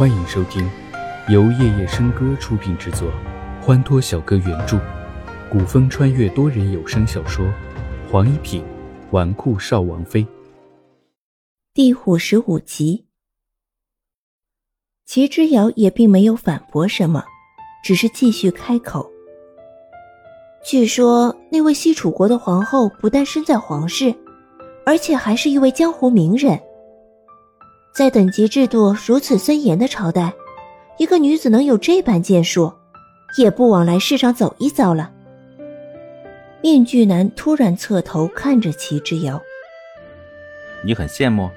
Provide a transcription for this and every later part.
欢迎收听由夜夜笙歌出品制作，欢脱小哥原著，古风穿越多人有声小说《黄一品纨绔少王妃》第五十五集。齐之遥也并没有反驳什么，只是继续开口。据说那位西楚国的皇后不但身在皇室，而且还是一位江湖名人。在等级制度如此森严的朝代，一个女子能有这般建树，也不枉来世上走一遭了。面具男突然侧头看着齐之遥：“你很羡慕？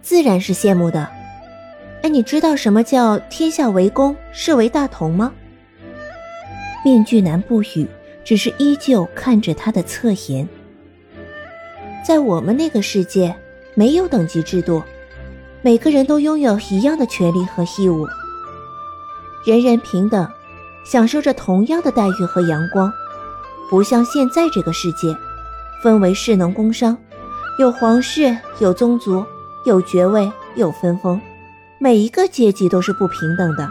自然是羡慕的。哎，你知道什么叫天下为公，是为大同吗？”面具男不语，只是依旧看着他的侧颜。在我们那个世界，没有等级制度，每个人都拥有一样的权利和义务，人人平等，享受着同样的待遇和阳光。不像现在这个世界，分为士农工商，有皇室，有宗族，有爵位，有分封，每一个阶级都是不平等的。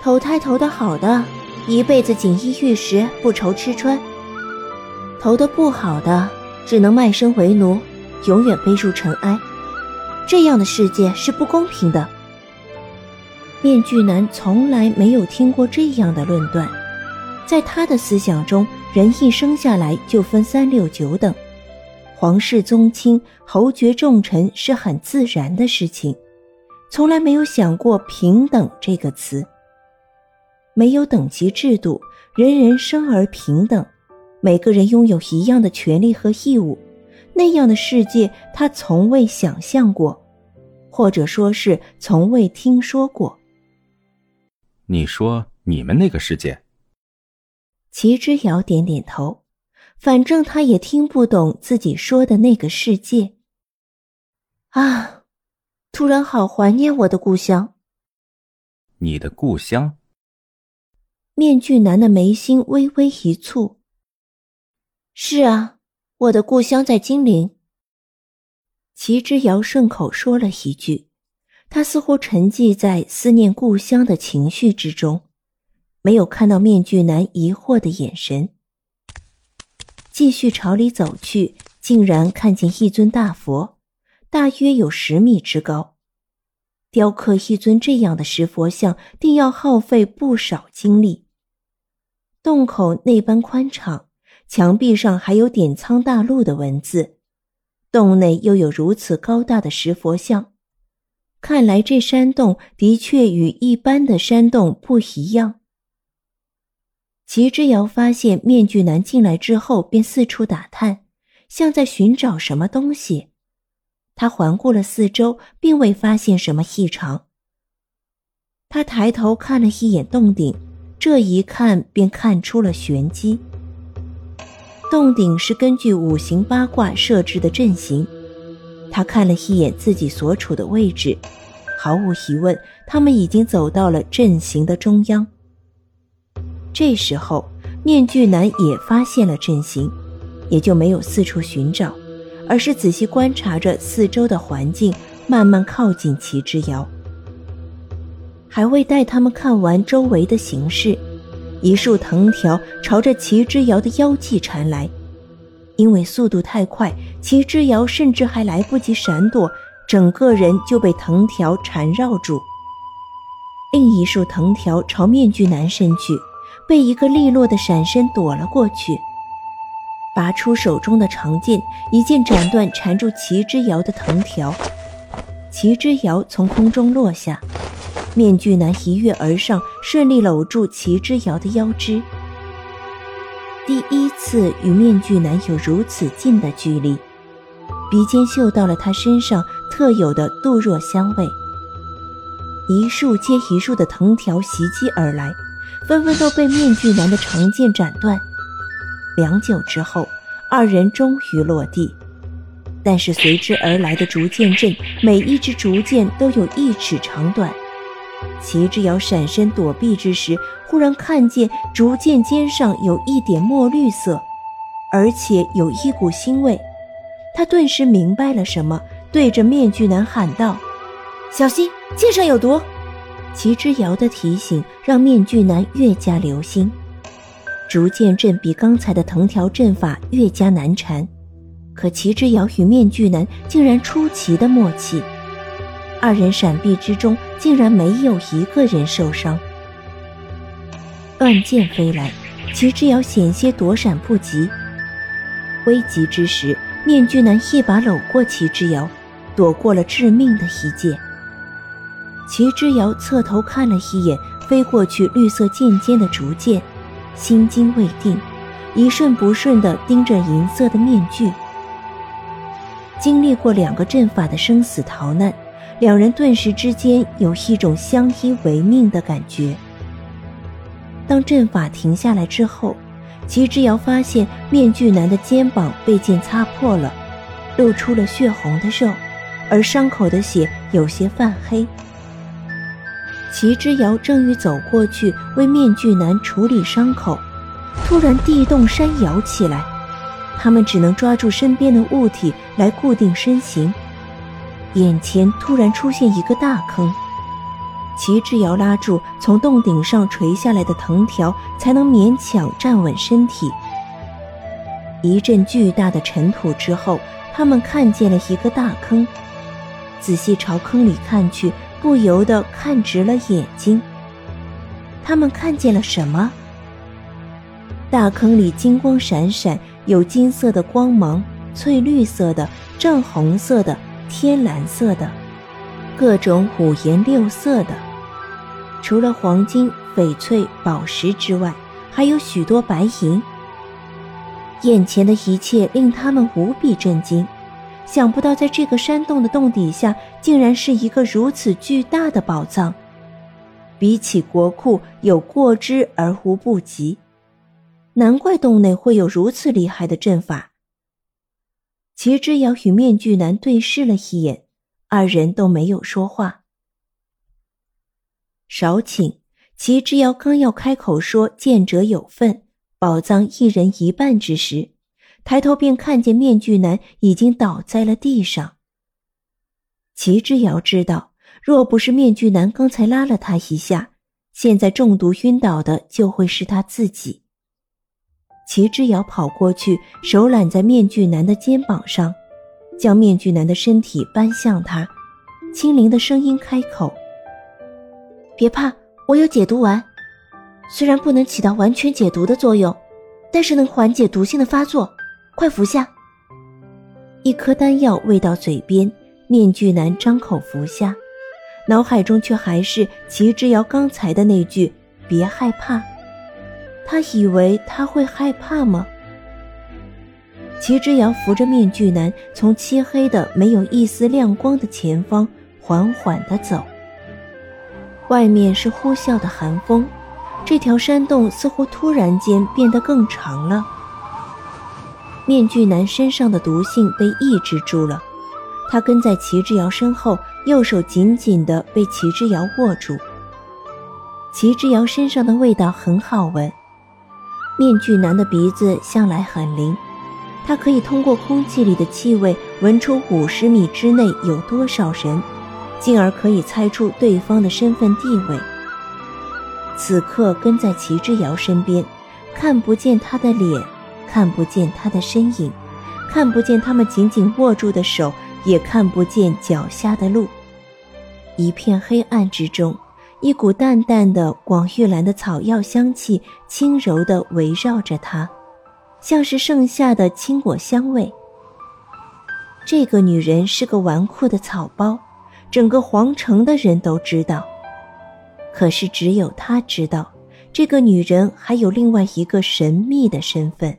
投胎投的好的。一辈子锦衣玉食，不愁吃穿；投的不好的，只能卖身为奴，永远背入尘埃。这样的世界是不公平的。面具男从来没有听过这样的论断，在他的思想中，人一生下来就分三六九等，皇室宗亲、侯爵重臣是很自然的事情，从来没有想过平等这个词。没有等级制度，人人生而平等，每个人拥有一样的权利和义务。那样的世界，他从未想象过，或者说是从未听说过。你说你们那个世界？齐之遥点点头，反正他也听不懂自己说的那个世界。啊，突然好怀念我的故乡。你的故乡？面具男的眉心微微一蹙。是啊，我的故乡在金陵。齐之遥顺口说了一句，他似乎沉寂在思念故乡的情绪之中，没有看到面具男疑惑的眼神。继续朝里走去，竟然看见一尊大佛，大约有十米之高。雕刻一尊这样的石佛像，定要耗费不少精力。洞口那般宽敞，墙壁上还有点苍大陆的文字，洞内又有如此高大的石佛像，看来这山洞的确与一般的山洞不一样。齐之遥发现面具男进来之后，便四处打探，像在寻找什么东西。他环顾了四周，并未发现什么异常。他抬头看了一眼洞顶，这一看便看出了玄机。洞顶是根据五行八卦设置的阵型。他看了一眼自己所处的位置，毫无疑问，他们已经走到了阵型的中央。这时候，面具男也发现了阵型，也就没有四处寻找。而是仔细观察着四周的环境，慢慢靠近齐之遥。还未待他们看完周围的形势，一束藤条朝着齐之遥的腰际缠来。因为速度太快，齐之遥甚至还来不及闪躲，整个人就被藤条缠绕住。另一束藤条朝面具男伸去，被一个利落的闪身躲了过去。拔出手中的长剑，一剑斩断缠住齐之遥的藤条。齐之遥从空中落下，面具男一跃而上，顺利搂住齐之遥的腰肢。第一次与面具男有如此近的距离，鼻尖嗅到了他身上特有的杜若香味。一束接一束的藤条袭击而来，纷纷都被面具男的长剑斩断。良久之后，二人终于落地，但是随之而来的竹剑阵，每一支竹剑都有一尺长短。齐之遥闪身躲避之时，忽然看见竹剑尖上有一点墨绿色，而且有一股腥味。他顿时明白了什么，对着面具男喊道：“小心，剑上有毒。齐之遥的提醒让面具男越加留心。竹剑阵比刚才的藤条阵法越加难缠，可齐之遥与面具男竟然出奇的默契，二人闪避之中竟然没有一个人受伤。乱剑飞来，齐之遥险些躲闪不及。危急之时，面具男一把搂过齐之遥，躲过了致命的一剑。齐之遥侧头看了一眼飞过去绿色剑尖的竹剑。心惊未定，一瞬不瞬地盯着银色的面具。经历过两个阵法的生死逃难，两人顿时之间有一种相依为命的感觉。当阵法停下来之后，齐之遥发现面具男的肩膀被剑擦破了，露出了血红的肉，而伤口的血有些泛黑。齐之遥正欲走过去为面具男处理伤口，突然地动山摇起来，他们只能抓住身边的物体来固定身形。眼前突然出现一个大坑，齐志尧拉住从洞顶上垂下来的藤条，才能勉强站稳身体。一阵巨大的尘土之后，他们看见了一个大坑，仔细朝坑里看去。不由得看直了眼睛。他们看见了什么？大坑里金光闪闪，有金色的光芒、翠绿色的、正红色的、天蓝色的，各种五颜六色的。除了黄金、翡翠、宝石之外，还有许多白银。眼前的一切令他们无比震惊。想不到，在这个山洞的洞底下，竟然是一个如此巨大的宝藏，比起国库有过之而无不及。难怪洞内会有如此厉害的阵法。齐之遥与面具男对视了一眼，二人都没有说话。少顷，齐之遥刚要开口说“见者有份，宝藏一人一半”之时。抬头便看见面具男已经倒在了地上。齐之遥知道，若不是面具男刚才拉了他一下，现在中毒晕倒的就会是他自己。齐之遥跑过去，手揽在面具男的肩膀上，将面具男的身体搬向他，清灵的声音开口：“别怕，我有解毒丸，虽然不能起到完全解毒的作用，但是能缓解毒性的发作。”快服下！一颗丹药喂到嘴边，面具男张口服下，脑海中却还是齐之遥刚才的那句“别害怕”。他以为他会害怕吗？齐之遥扶着面具男，从漆黑的没有一丝亮光的前方缓缓地走。外面是呼啸的寒风，这条山洞似乎突然间变得更长了。面具男身上的毒性被抑制住了，他跟在齐之遥身后，右手紧紧地被齐之遥握住。齐之遥身上的味道很好闻，面具男的鼻子向来很灵，他可以通过空气里的气味闻出五十米之内有多少人，进而可以猜出对方的身份地位。此刻跟在齐之遥身边，看不见他的脸。看不见他的身影，看不见他们紧紧握住的手，也看不见脚下的路。一片黑暗之中，一股淡淡的广玉兰的草药香气轻柔地围绕着他，像是盛夏的青果香味。这个女人是个纨绔的草包，整个皇城的人都知道。可是只有她知道，这个女人还有另外一个神秘的身份。